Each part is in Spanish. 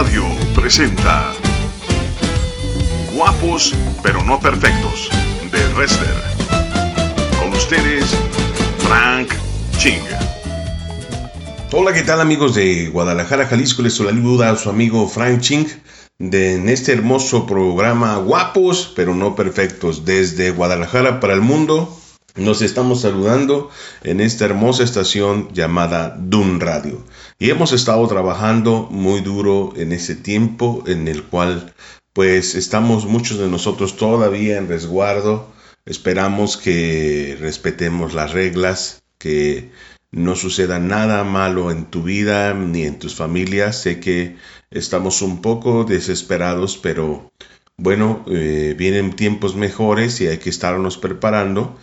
Radio presenta Guapos pero no perfectos de Wrestler. Con ustedes, Frank Ching. Hola, ¿qué tal amigos de Guadalajara, Jalisco? Les saluda a su amigo Frank Ching de, en este hermoso programa Guapos pero no perfectos desde Guadalajara para el mundo. Nos estamos saludando en esta hermosa estación llamada Dun Radio. Y hemos estado trabajando muy duro en ese tiempo en el cual pues estamos muchos de nosotros todavía en resguardo. Esperamos que respetemos las reglas, que no suceda nada malo en tu vida ni en tus familias. Sé que estamos un poco desesperados, pero bueno, eh, vienen tiempos mejores y hay que estarnos preparando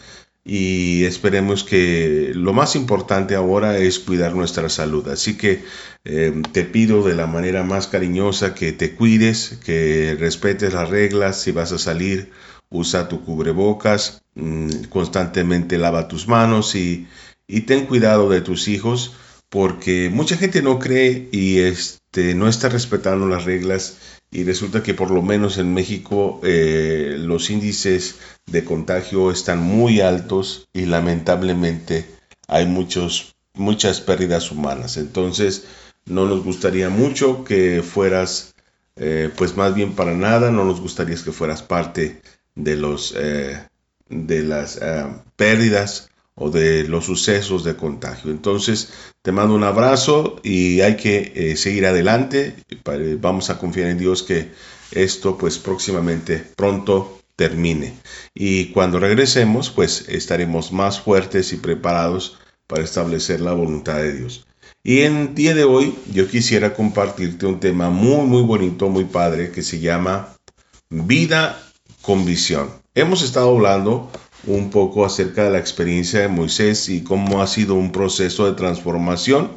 y esperemos que lo más importante ahora es cuidar nuestra salud. Así que eh, te pido de la manera más cariñosa que te cuides, que respetes las reglas, si vas a salir, usa tu cubrebocas, mm, constantemente lava tus manos y, y, ten cuidado de tus hijos porque mucha gente no cree y este, no está respetando las reglas y resulta que por lo menos en México eh, los índices de contagio están muy altos y lamentablemente hay muchos, muchas pérdidas humanas. Entonces no nos gustaría mucho que fueras, eh, pues más bien para nada, no nos gustaría que fueras parte de, los, eh, de las pérdidas o de los sucesos de contagio. Entonces, te mando un abrazo y hay que eh, seguir adelante. Vamos a confiar en Dios que esto pues próximamente, pronto termine. Y cuando regresemos, pues estaremos más fuertes y preparados para establecer la voluntad de Dios. Y en día de hoy yo quisiera compartirte un tema muy, muy bonito, muy padre, que se llama vida con visión. Hemos estado hablando un poco acerca de la experiencia de Moisés y cómo ha sido un proceso de transformación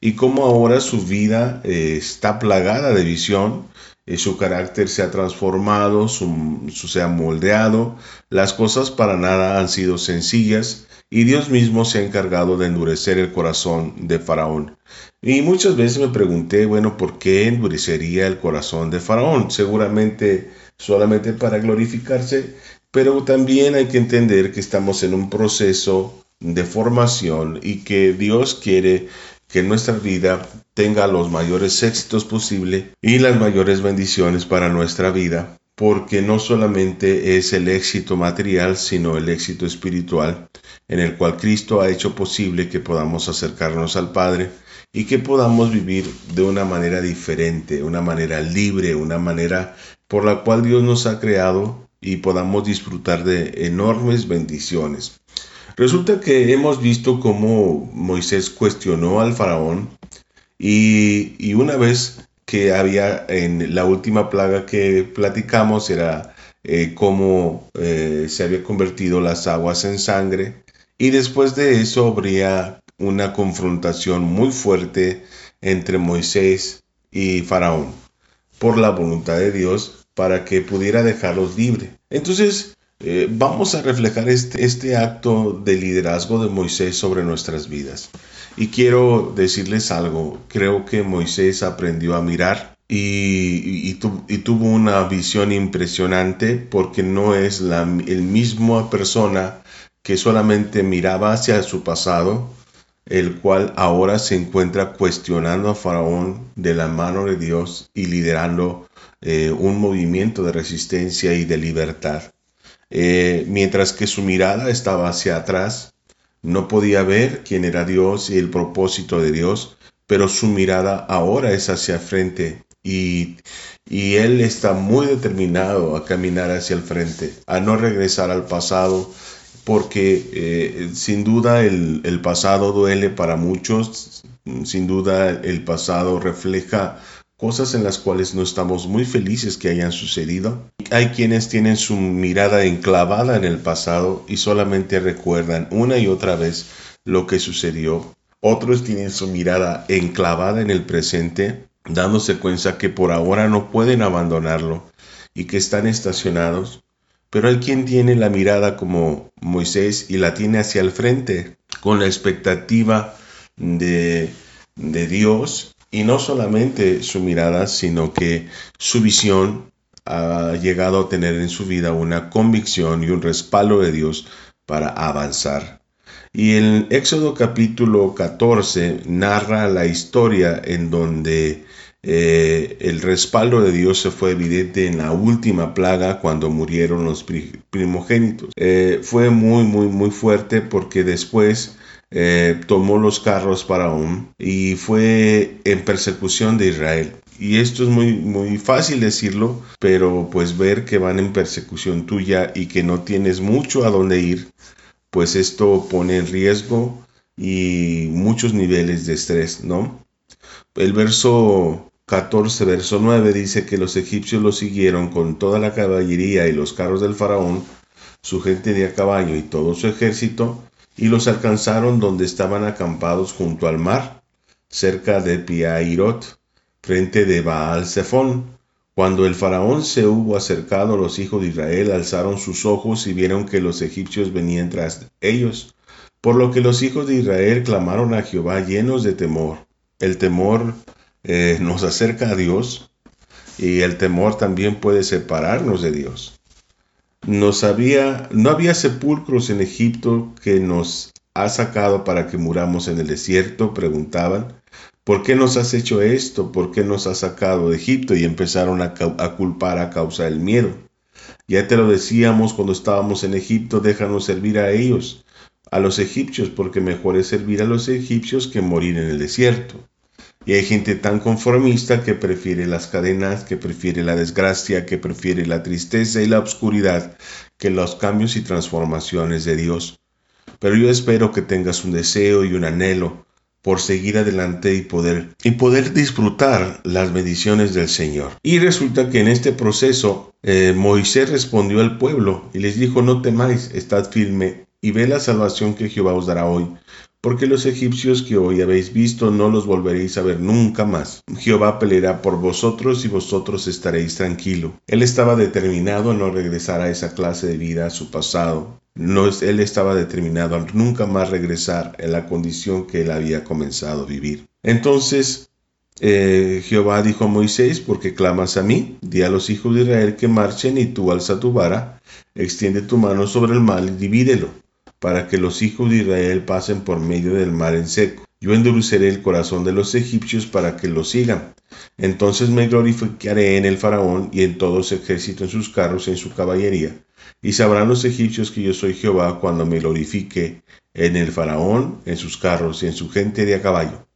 y cómo ahora su vida eh, está plagada de visión, eh, su carácter se ha transformado, se ha moldeado, las cosas para nada han sido sencillas y Dios mismo se ha encargado de endurecer el corazón de Faraón. Y muchas veces me pregunté, bueno, ¿por qué endurecería el corazón de Faraón? Seguramente solamente para glorificarse pero también hay que entender que estamos en un proceso de formación y que Dios quiere que nuestra vida tenga los mayores éxitos posible y las mayores bendiciones para nuestra vida, porque no solamente es el éxito material, sino el éxito espiritual, en el cual Cristo ha hecho posible que podamos acercarnos al Padre y que podamos vivir de una manera diferente, una manera libre, una manera por la cual Dios nos ha creado y podamos disfrutar de enormes bendiciones. Resulta que hemos visto cómo Moisés cuestionó al faraón y, una vez que había en la última plaga que platicamos era eh, cómo eh, se había convertido las aguas en sangre y después de eso habría una confrontación muy fuerte entre Moisés y Faraón por la voluntad de Dios para que pudiera dejarlos libres. Entonces, eh, vamos a reflejar este, este acto de liderazgo de Moisés sobre nuestras vidas. Y quiero decirles algo, creo que Moisés aprendió a mirar y, tuvo una visión impresionante porque no es la el mismo persona que solamente miraba hacia su pasado, el cual ahora se encuentra cuestionando a Faraón de la mano de Dios y liderando eh, un movimiento de resistencia y de libertad. Eh, mientras que su mirada estaba hacia atrás, no podía ver quién era Dios y el propósito de Dios, pero su mirada ahora es hacia frente y, y él está muy determinado a caminar hacia el frente, a no regresar al pasado, porque eh, sin duda el, el, pasado duele para muchos, sin duda el pasado refleja cosas en las cuales no estamos muy felices que hayan sucedido. Hay quienes tienen su mirada enclavada en el pasado y solamente recuerdan una y otra vez lo que sucedió. Otros tienen su mirada enclavada en el presente, dándose cuenta que por ahora no pueden abandonarlo y que están estacionados. Pero hay quien tiene la mirada como Moisés y la tiene hacia el frente, con la expectativa de, de Dios Y no solamente su mirada, sino que su visión ha llegado a tener en su vida una convicción y un respaldo de Dios para avanzar. Y el Éxodo capítulo 14 narra la historia en donde eh, el respaldo de Dios se fue evidente en la última plaga cuando murieron los primogénitos. Eh, fue muy, muy, muy fuerte porque después eh, tomó los carros para y fue en persecución de Israel. Y esto es muy, muy fácil decirlo, pero pues ver que van en persecución tuya y que no tienes mucho a dónde ir, pues esto pone en riesgo y muchos niveles de estrés, ¿no? El verso 14, verso 9 dice que los egipcios lo siguieron con toda la caballería y los carros del faraón, su gente de a caballo y todo su ejército, y los alcanzaron donde estaban acampados junto al mar, cerca de Piairot, frente de Baal Zephón. Cuando el faraón se hubo acercado, los hijos de Israel alzaron sus ojos y vieron que los egipcios venían tras ellos, por lo que los hijos de Israel clamaron a Jehová llenos de temor. El temor eh, nos acerca a Dios y el temor también puede separarnos de Dios. Nos había, no había sepulcros en Egipto que nos ha sacado para que muramos en el desierto, preguntaban. ¿Por qué nos has hecho esto? ¿Por qué nos has sacado de Egipto? Y empezaron a, a culpar a causa del miedo. Ya te lo decíamos cuando estábamos en Egipto, déjanos servir a ellos, a los egipcios, porque mejor es servir a los egipcios que morir en el desierto. Y hay gente tan conformista que prefiere las cadenas, que prefiere la desgracia, que prefiere la tristeza y la oscuridad que los cambios y transformaciones de Dios. Pero yo espero que tengas un deseo y un anhelo por seguir adelante y poder y poder disfrutar las bendiciones del Señor. Y resulta que en este proceso eh, Moisés respondió al pueblo y les dijo, no temáis, estad firme y ve la salvación que Jehová os dará hoy, porque los egipcios que hoy habéis visto no los volveréis a ver nunca más. Jehová peleará por vosotros y vosotros estaréis tranquilo. Él estaba determinado a no regresar a esa clase de vida, a su pasado. No, él estaba determinado a nunca más regresar en la condición que él había comenzado a vivir. Entonces, eh, Jehová dijo a Moisés, porque clamas a mí, di a los hijos de Israel que marchen y tú alza tu vara, extiende tu mano sobre el mal y divídelo para que los hijos de Israel pasen por medio del mar en seco. Yo endureceré el corazón de los egipcios para que lo sigan. Entonces me glorificaré en el faraón y en todo su ejército, en sus carros y en su caballería. Y sabrán los egipcios que yo soy Jehová cuando me glorifique en el faraón, en sus carros y en su gente de a caballo.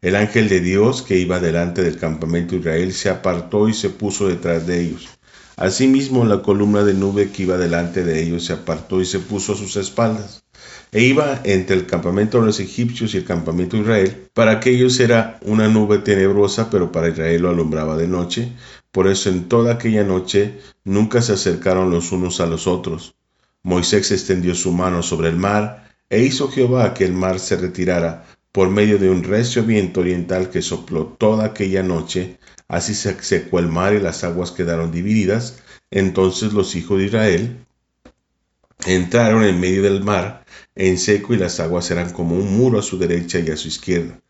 El ángel de Dios que iba delante del campamento de Israel se apartó y se puso detrás de ellos. Asimismo, la columna de nube que iba delante de ellos se apartó y se puso a sus espaldas, e iba entre el campamento de los egipcios y el campamento de Israel. Para aquellos era una nube tenebrosa, pero para Israel lo alumbraba de noche. Por eso en toda aquella noche nunca se acercaron los unos a los otros. Moisés extendió su mano sobre el mar, e hizo Jehová que el mar se retirara por medio de un recio viento oriental que sopló toda aquella noche, Así se secó el mar y las aguas quedaron divididas. Entonces los hijos de Israel entraron en medio del mar en seco y las aguas eran como un muro a su derecha y a su izquierda.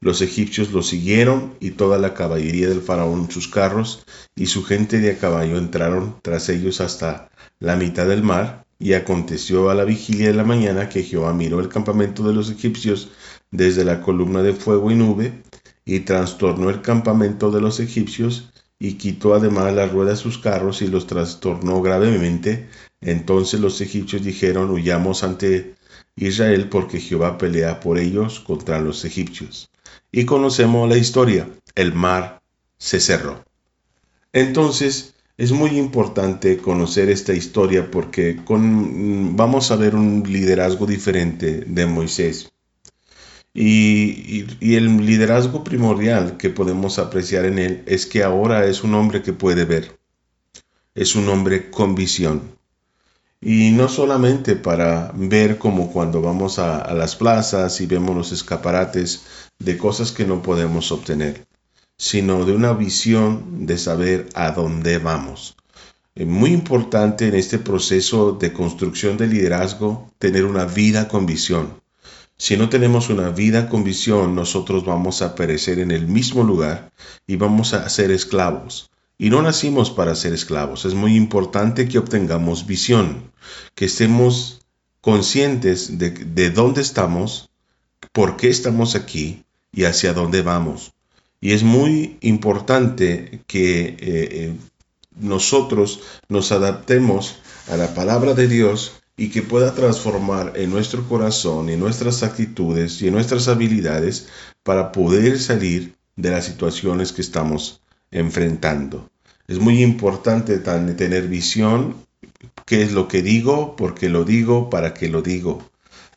Los egipcios los siguieron y toda la caballería del faraón sus carros y su gente de a caballo entraron tras ellos hasta la mitad del mar. Y aconteció a la vigilia de la mañana que Jehová miró el campamento de los egipcios desde la columna de fuego y nube y trastornó el campamento de los egipcios y quitó además las ruedas de sus carros y los trastornó gravemente. Entonces los egipcios dijeron, huyamos ante Israel porque Jehová pelea por ellos contra los egipcios. Y conocemos la historia, el mar se cerró. Entonces, es muy importante conocer esta historia porque con, vamos a ver un liderazgo diferente de Moisés. Y, el liderazgo primordial que podemos apreciar en él es que ahora es un hombre que puede ver, es un hombre con visión. Y no solamente para ver como cuando vamos a, las plazas y vemos los escaparates de cosas que no podemos obtener, sino de una visión de saber a dónde vamos. Es muy importante en este proceso de construcción de liderazgo tener una vida con visión Si no tenemos una vida con visión, nosotros vamos a perecer en el mismo lugar y vamos a ser esclavos. Y no nacimos para ser esclavos. Es muy importante que obtengamos visión, que estemos conscientes de, dónde estamos, por qué estamos aquí y hacia dónde vamos. Y es muy importante que eh, eh, nosotros nos adaptemos a la palabra de Dios y que pueda transformar en nuestro corazón, en nuestras actitudes y en nuestras habilidades para poder salir de las situaciones que estamos enfrentando. Es muy importante tener visión, qué es lo que digo, por qué lo digo, para qué lo digo.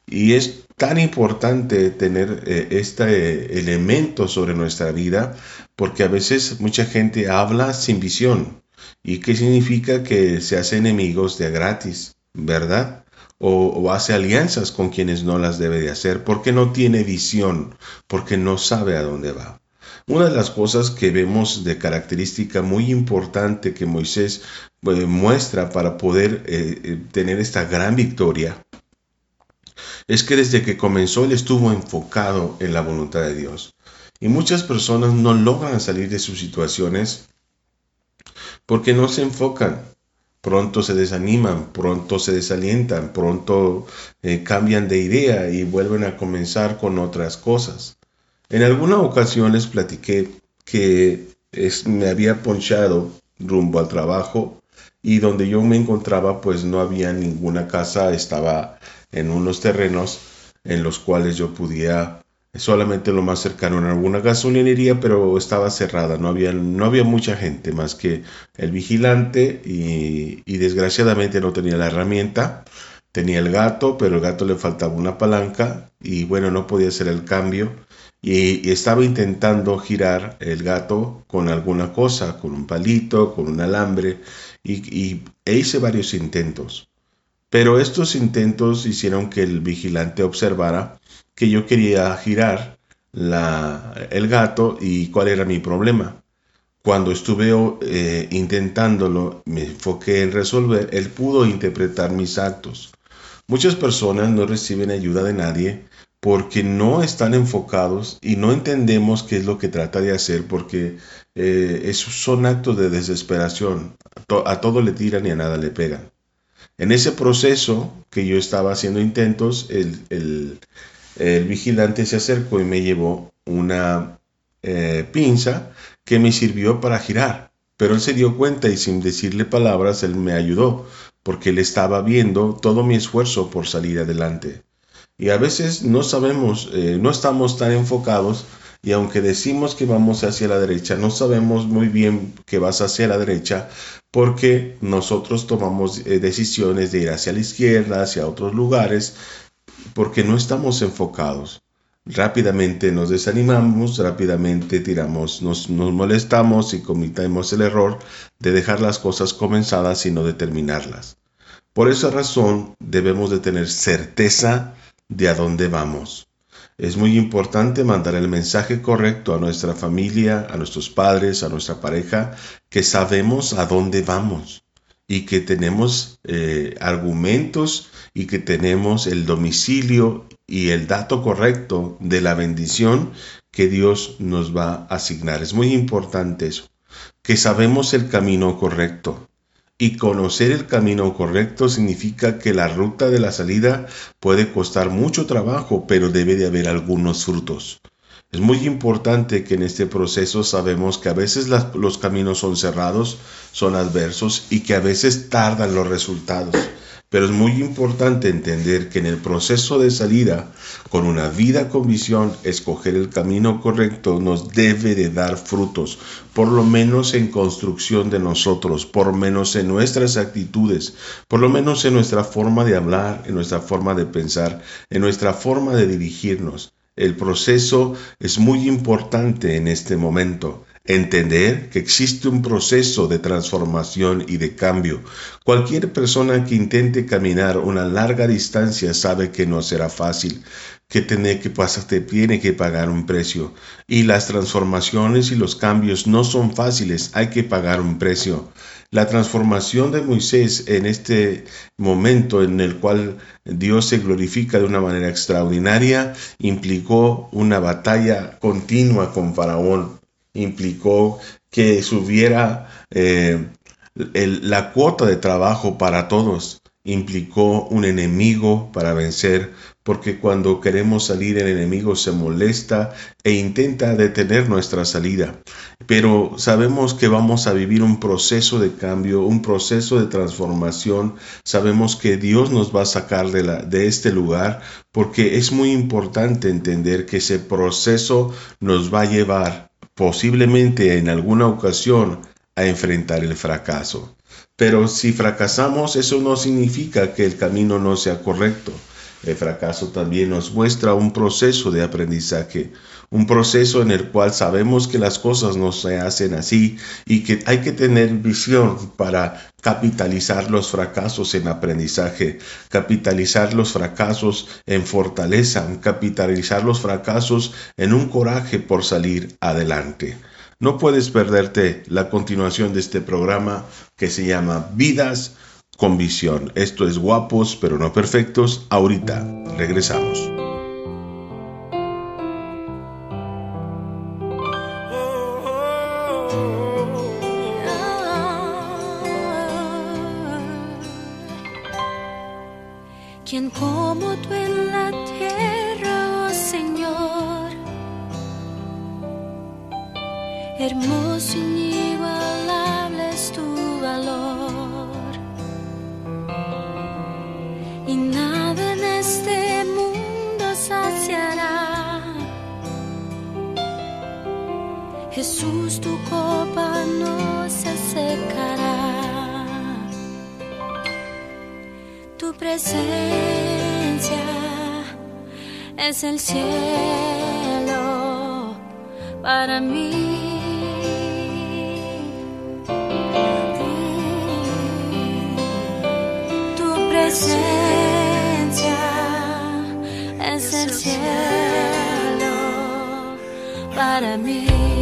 Y es tan importante tener eh, este eh, elemento sobre nuestra vida porque a veces mucha gente habla sin visión. ¿Y qué significa que se hace enemigos de gratis? ¿Verdad? O, hace alianzas con quienes no las debe de hacer, porque no tiene visión, porque no sabe a dónde va. Una de las cosas que vemos de característica muy importante que Moisés eh, muestra para poder eh, eh, tener esta gran victoria es que desde que comenzó él estuvo enfocado en la voluntad de Dios. Y muchas personas no logran salir de sus situaciones porque no se enfocan pronto se desaniman, pronto se desalientan, pronto eh, cambian de idea y vuelven a comenzar con otras cosas. En alguna ocasión les platiqué que me había ponchado rumbo al trabajo y donde yo me encontraba pues no había ninguna casa, estaba en unos terrenos en los cuales yo podía solamente lo más cercano en alguna gasolinería, pero estaba cerrada, no había, no había mucha gente más que el vigilante y, desgraciadamente no tenía la herramienta. Tenía el gato, pero el gato le faltaba una palanca y bueno, no podía hacer el cambio. Y, estaba intentando girar el gato con alguna cosa, con un palito, con un alambre, y, e hice varios intentos. Pero estos intentos hicieron que el vigilante observara que yo quería girar la, el gato y cuál era mi problema. Cuando estuve eh, intentándolo, me enfoqué en resolver, él pudo interpretar mis actos. Muchas personas no reciben ayuda de nadie porque no están enfocados y no entendemos qué es lo que trata de hacer porque eh, esos son actos de desesperación. A todo le tiran y a nada le pegan. En ese proceso que yo estaba haciendo intentos, el, el, el vigilante se acercó y me llevó una eh, pinza que me sirvió para girar. Pero él se dio cuenta y sin decirle palabras, él me ayudó, porque él estaba viendo todo mi esfuerzo por salir adelante. Y a veces no sabemos, eh, no estamos tan enfocados y aunque decimos que vamos hacia la derecha, no sabemos muy bien que vas hacia la derecha porque nosotros tomamos eh, decisiones de ir hacia la izquierda, hacia otros lugares porque no estamos enfocados. Rápidamente nos desanimamos, rápidamente tiramos, nos, molestamos y cometemos el error de dejar las cosas comenzadas y no de terminarlas. Por esa razón debemos de tener certeza de a dónde vamos. Es muy importante mandar el mensaje correcto a nuestra familia, a nuestros padres, a nuestra pareja, que sabemos a dónde vamos y que tenemos eh, argumentos y que tenemos el domicilio y el dato correcto de la bendición que Dios nos va a asignar. Es muy importante eso, que sabemos el camino correcto. Y conocer el camino correcto significa que la ruta de la salida puede costar mucho trabajo, pero debe de haber algunos frutos. Es muy importante que en este proceso sabemos que a veces los caminos son cerrados, son adversos y que a veces tardan los resultados. Pero es muy importante entender que en el proceso de salida, con una vida con visión, escoger el camino correcto nos debe de dar frutos, por lo menos en construcción de nosotros, por lo menos en nuestras actitudes, por lo menos en nuestra forma de hablar, en nuestra forma de pensar, en nuestra forma de dirigirnos. El proceso es muy importante en este momento. Entender que existe un proceso de transformación y de cambio. Cualquier persona que intente caminar una larga distancia sabe que no será fácil, que tiene que pasar, tiene que pagar un precio. Y las transformaciones y los cambios no son fáciles, hay que pagar un precio. La transformación de Moisés en este momento en el cual Dios se glorifica de una manera extraordinaria implicó una batalla continua con Faraón, implicó que subiera eh, la cuota de trabajo para todos, implicó un enemigo para vencer, porque cuando queremos salir el enemigo se molesta e intenta detener nuestra salida. Pero sabemos que vamos a vivir un proceso de cambio, un proceso de transformación. Sabemos que Dios nos va a sacar de, la, de este lugar porque es muy importante entender que ese proceso nos va a llevar posiblemente en alguna ocasión a enfrentar el fracaso. Pero si fracasamos, eso no significa que el camino no sea correcto. El fracaso también nos muestra un proceso de aprendizaje, un proceso en el cual sabemos que las cosas no se hacen así y que hay que tener visión para capitalizar los fracasos en aprendizaje, capitalizar los fracasos en fortaleza, capitalizar los fracasos en un coraje por salir adelante. No puedes perderte la continuación de este programa que se llama Vidas con Visión. Esto es guapos pero no perfectos. Ahorita regresamos. ¿Quién como tú en la tierra, oh Señor? Hermoso, inigualable Jesús, tu copa no se secará. Tu presencia es el cielo para mí. Tu presencia es el cielo para mí.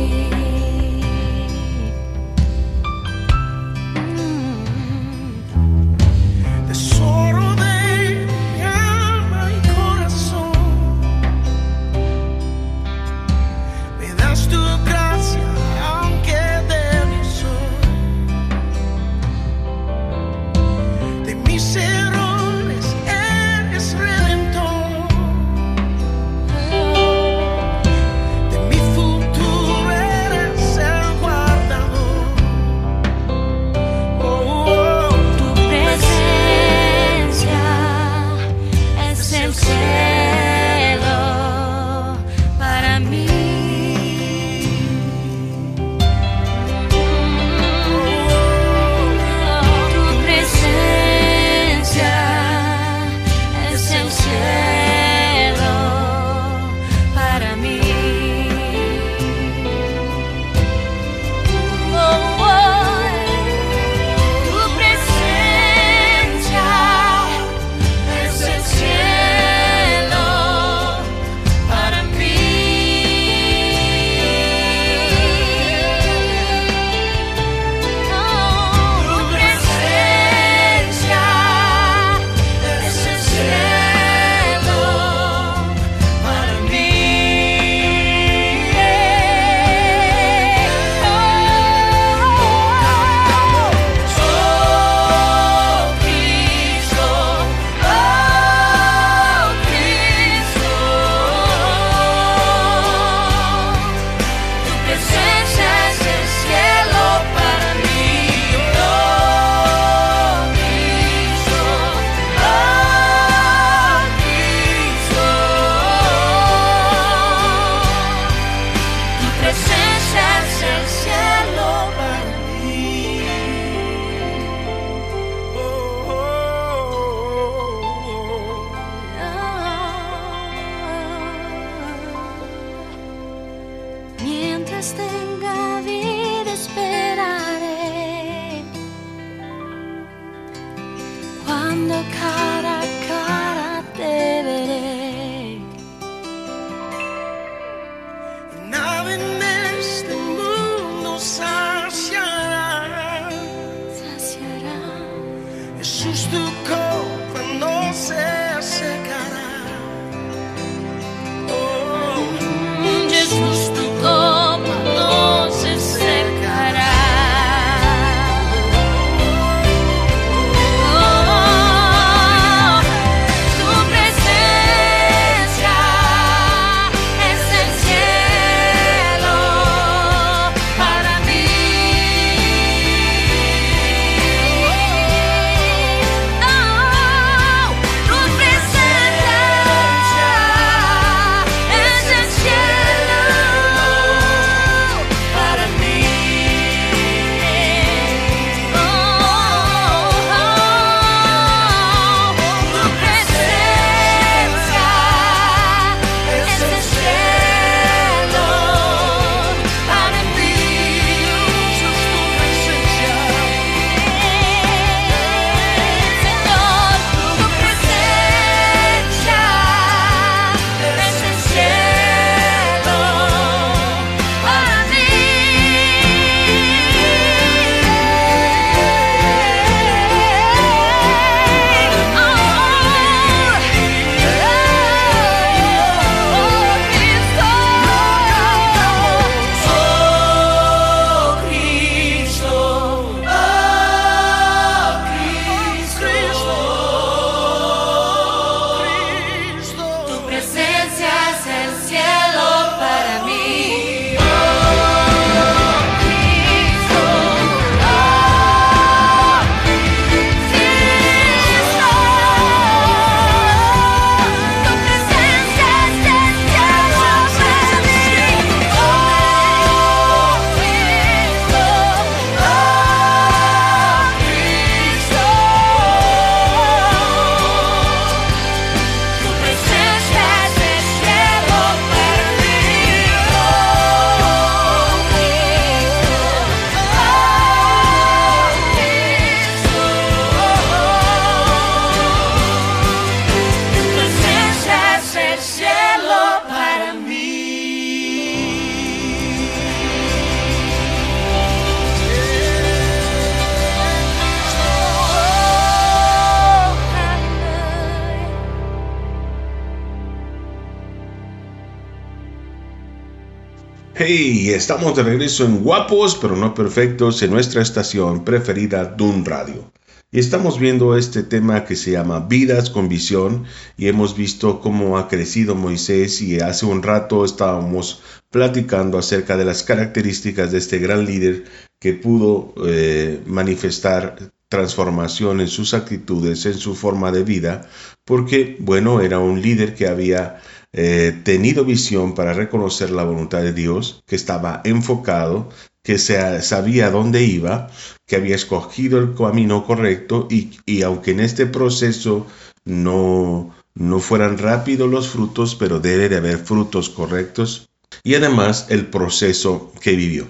Estamos de regreso en Guapos pero no perfectos en nuestra estación preferida Dun Radio. Y estamos viendo este tema que se llama Vidas con Visión y hemos visto cómo ha crecido Moisés y hace un rato estábamos platicando acerca de las características de este gran líder que pudo eh, manifestar transformación en sus actitudes, en su forma de vida, porque, bueno, era un líder que había eh, tenido visión para reconocer la voluntad de Dios, que estaba enfocado, que se, sabía dónde iba, que había escogido el camino correcto y, y aunque en este proceso no, no fueran rápidos los frutos, pero debe de haber frutos correctos y además el proceso que vivió.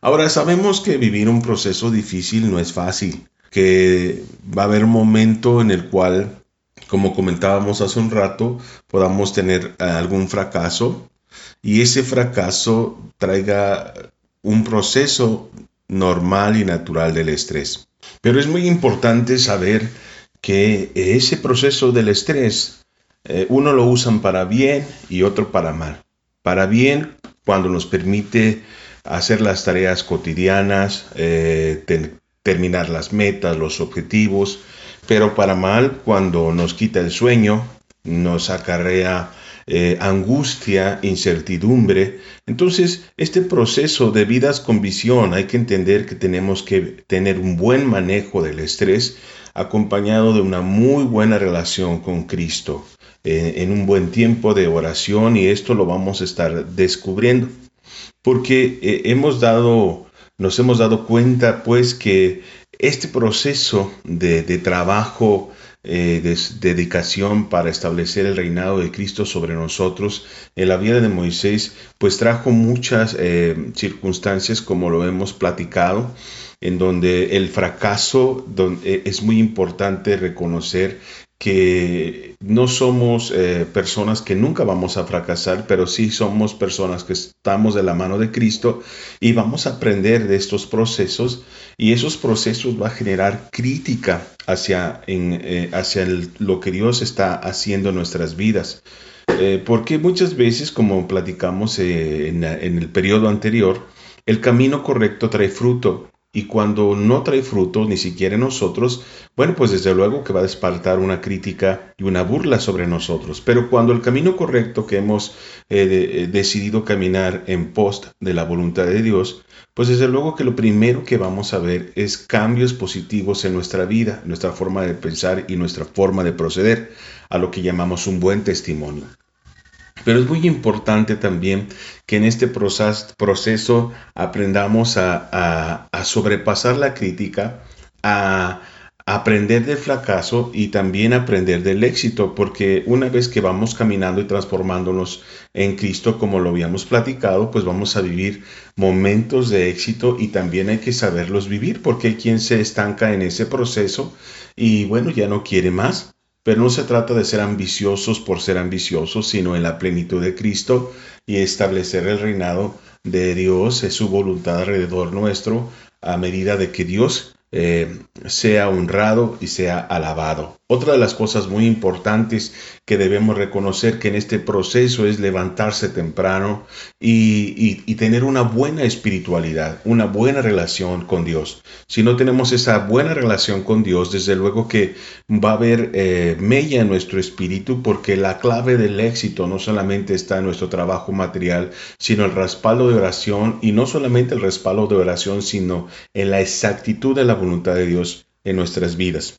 Ahora sabemos que vivir un proceso difícil no es fácil, que va a haber un momento en el cual, como comentábamos hace un rato, podamos tener eh, algún fracaso y ese fracaso traiga un proceso normal y natural del estrés. Pero es muy importante saber que ese proceso del estrés, eh, uno lo usan para bien y otro para mal. Para bien cuando nos permite hacer las tareas cotidianas, eh, terminar las metas, los objetivos, pero para mal cuando nos quita el sueño, nos acarrea eh, angustia, incertidumbre. Entonces, este proceso de vidas con visión, hay que entender que tenemos que tener un buen manejo del estrés acompañado de una muy buena relación con Cristo, eh, en un buen tiempo de oración y esto lo vamos a estar descubriendo. Porque eh, hemos dado, nos hemos dado cuenta pues que este proceso de, trabajo eh, de dedicación para establecer el reinado de Cristo sobre nosotros en la vida de Moisés, pues trajo muchas eh, circunstancias como lo hemos platicado en donde el fracaso donde es muy importante reconocer que no somos eh, personas que nunca vamos a fracasar, pero sí somos personas que estamos de la mano de Cristo y vamos a aprender de estos procesos y esos procesos va a generar crítica hacia, eh, hacia lo que Dios está haciendo en nuestras vidas. Eh, porque muchas veces, como platicamos en el periodo anterior, el camino correcto trae fruto, y cuando no trae fruto, ni siquiera nosotros, bueno, pues desde luego que va a despertar una crítica y una burla sobre nosotros. Pero cuando el camino correcto que hemos eh, eh, decidido caminar en post de la voluntad de Dios, pues desde luego que lo primero que vamos a ver es cambios positivos en nuestra vida, nuestra forma de pensar y nuestra forma de proceder, a lo que llamamos un buen testimonio. Pero es muy importante también que en este proceso aprendamos a, sobrepasar la crítica, a aprender del fracaso y también aprender del éxito, porque una vez que vamos caminando y transformándonos en Cristo, como lo habíamos platicado, pues vamos a vivir momentos de éxito y también hay que saberlos vivir, porque hay quien se estanca en ese proceso y bueno, ya no quiere más. Pero no se trata de ser ambiciosos por ser ambiciosos, sino en la plenitud de Cristo y establecer el reinado de Dios, es su voluntad alrededor nuestro, a medida de que Dios eh, sea honrado y sea alabado. Otra de las cosas muy importantes que debemos reconocer que en este proceso es levantarse temprano y, tener una buena espiritualidad, una buena relación con Dios. Si no tenemos esa buena relación con Dios, desde luego que va a haber eh, mella en nuestro espíritu porque la clave del éxito no solamente está en nuestro trabajo material, sino el respaldo de oración y no solamente el respaldo de oración, sino en la exactitud de la voluntad de Dios en nuestras vidas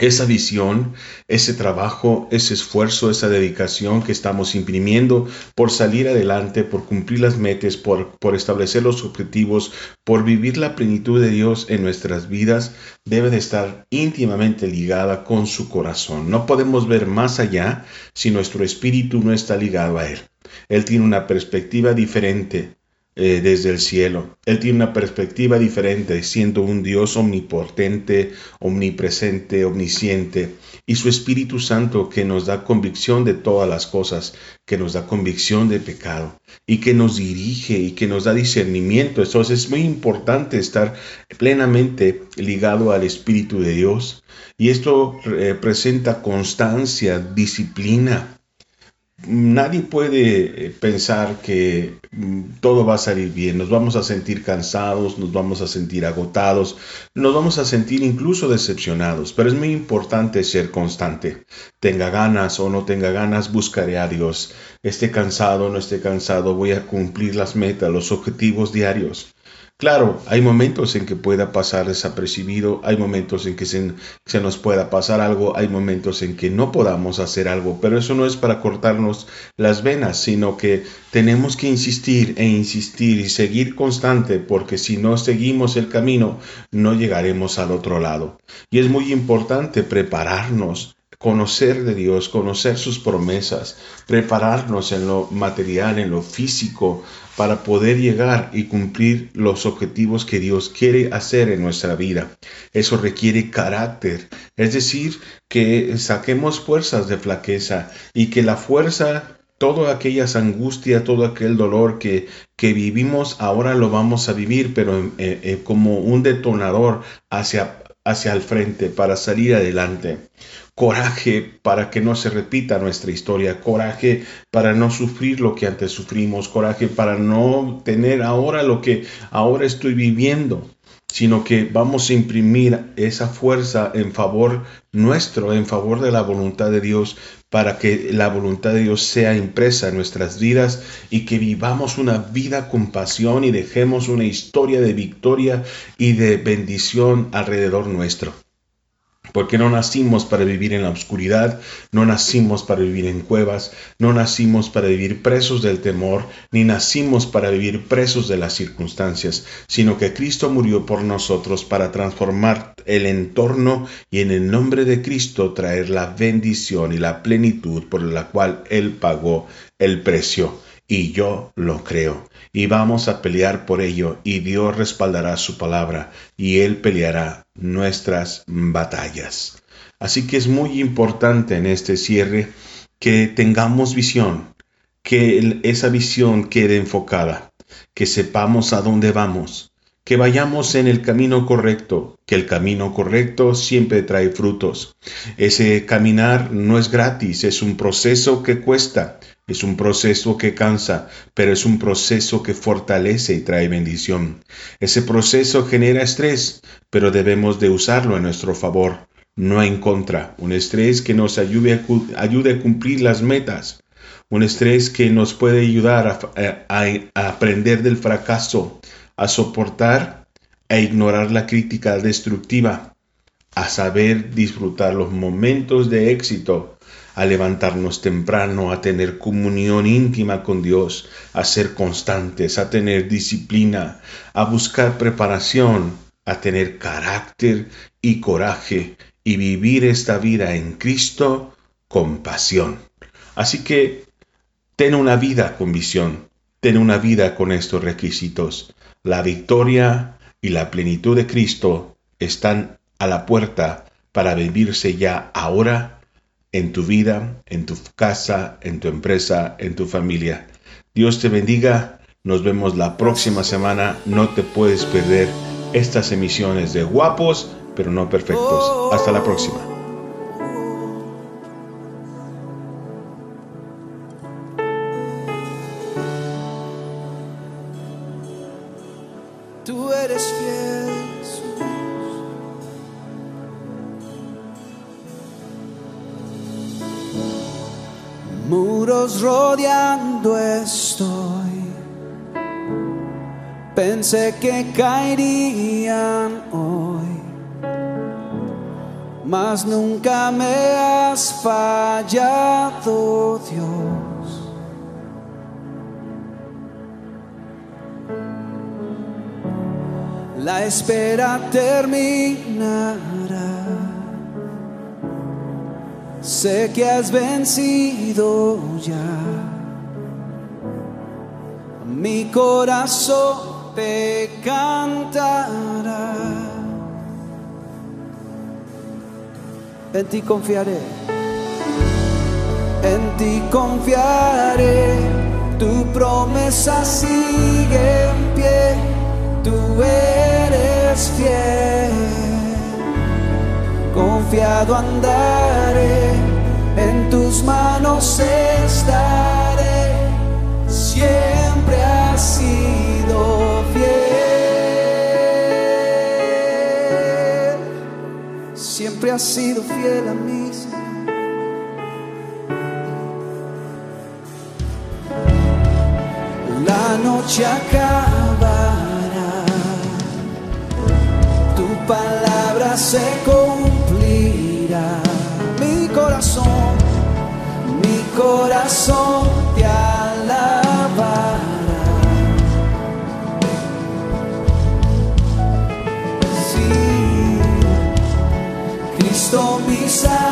esa visión, ese trabajo, ese esfuerzo, esa dedicación que estamos imprimiendo por salir adelante, por cumplir las metas, por, por, establecer los objetivos, por vivir la plenitud de Dios en nuestras vidas, debe de estar íntimamente ligada con su corazón. No podemos ver más allá si nuestro espíritu no está ligado a Él. Él tiene una perspectiva diferente eh, desde el cielo. Él tiene una perspectiva diferente, siendo un Dios omnipotente, omnipresente, omnisciente, y su Espíritu Santo que nos da convicción de todas las cosas, que nos da convicción de pecado, y que nos dirige y que nos da discernimiento. Entonces es muy importante estar plenamente ligado al Espíritu de Dios. Y esto representa eh, constancia, disciplina, nadie puede eh, pensar que mm, todo va a salir bien. Nos vamos a sentir cansados, nos vamos a sentir agotados, nos vamos a sentir incluso decepcionados. Pero es muy importante ser constante. Tenga ganas o no tenga ganas, buscaré a Dios. Esté cansado o no esté cansado, voy a cumplir las metas, los objetivos diarios. Claro, hay momentos en que pueda pasar desapercibido, hay momentos en que se, nos pueda pasar algo, hay momentos en que no podamos hacer algo, pero eso no es para cortarnos las venas, sino que tenemos que insistir e insistir y seguir constante, porque si no seguimos el camino, no llegaremos al otro lado. Y es muy importante prepararnos, conocer de Dios, conocer sus promesas, prepararnos en lo material, en lo físico, para poder llegar y cumplir los objetivos que Dios quiere hacer en nuestra vida. Eso requiere carácter, es decir, que saquemos fuerzas de flaqueza y que la fuerza todas aquellas angustias, todo aquel dolor que, que vivimos, ahora lo vamos a vivir, pero eh, eh, como un detonador hacia, hacia el frente para salir adelante coraje para que no se repita nuestra historia, coraje para no sufrir lo que antes sufrimos, coraje para no tener ahora lo que ahora estoy viviendo, sino que vamos a imprimir esa fuerza en favor nuestro, en favor de la voluntad de Dios, para que la voluntad de Dios sea impresa en nuestras vidas y que vivamos una vida con pasión y dejemos una historia de victoria y de bendición alrededor nuestro. Porque no nacimos para vivir en la oscuridad, no nacimos para vivir en cuevas, no nacimos para vivir presos del temor, ni nacimos para vivir presos de las circunstancias, sino que Cristo murió por nosotros para transformar el entorno y en el nombre de Cristo traer la bendición y la plenitud por la cual Él pagó el precio y yo lo creo. Y vamos a pelear por ello y Dios respaldará su palabra y Él peleará nuestras batallas. Así que es muy importante en este cierre que tengamos visión, que esa visión quede enfocada, que sepamos a dónde vamos, que vayamos en el camino correcto, que el camino correcto siempre trae frutos. Ese caminar no es gratis, es un proceso que cuesta, es un proceso que cansa, pero es un proceso que fortalece y trae bendición. Ese proceso genera estrés, pero debemos de usarlo a nuestro favor, no en contra. Un estrés que nos ayude a, cumplir las metas. Un estrés que nos puede ayudar a, a aprender del fracaso, a soportar e ignorar la crítica destructiva, a saber disfrutar los momentos de éxito a levantarnos temprano, a tener comunión íntima con Dios, a ser constantes, a tener disciplina, a buscar preparación, a tener carácter y coraje y vivir esta vida en Cristo con pasión. Así que ten una vida con visión, ten una vida con estos requisitos. La victoria y la plenitud de Cristo están a la puerta para vivirse ya ahora en tu vida, en tu casa, en tu empresa, en tu familia. Dios te bendiga. Nos vemos la próxima semana. No te puedes perder estas emisiones de guapos, pero no perfectos. Hasta la próxima. Pensé que caerían hoy, mas nunca me has fallado, Dios. La espera terminará. Sé que has vencido ya. Mi corazón te cantará. En ti confiaré. En ti confiaré. Tu promesa sigue en pie. Tú eres fiel confiado andaré, en tus manos estaré, siempre has sido fiel, siempre has sido fiel a mí. La noche acabará, tu palabra se cumplirá. Mi corazón, mi corazón mi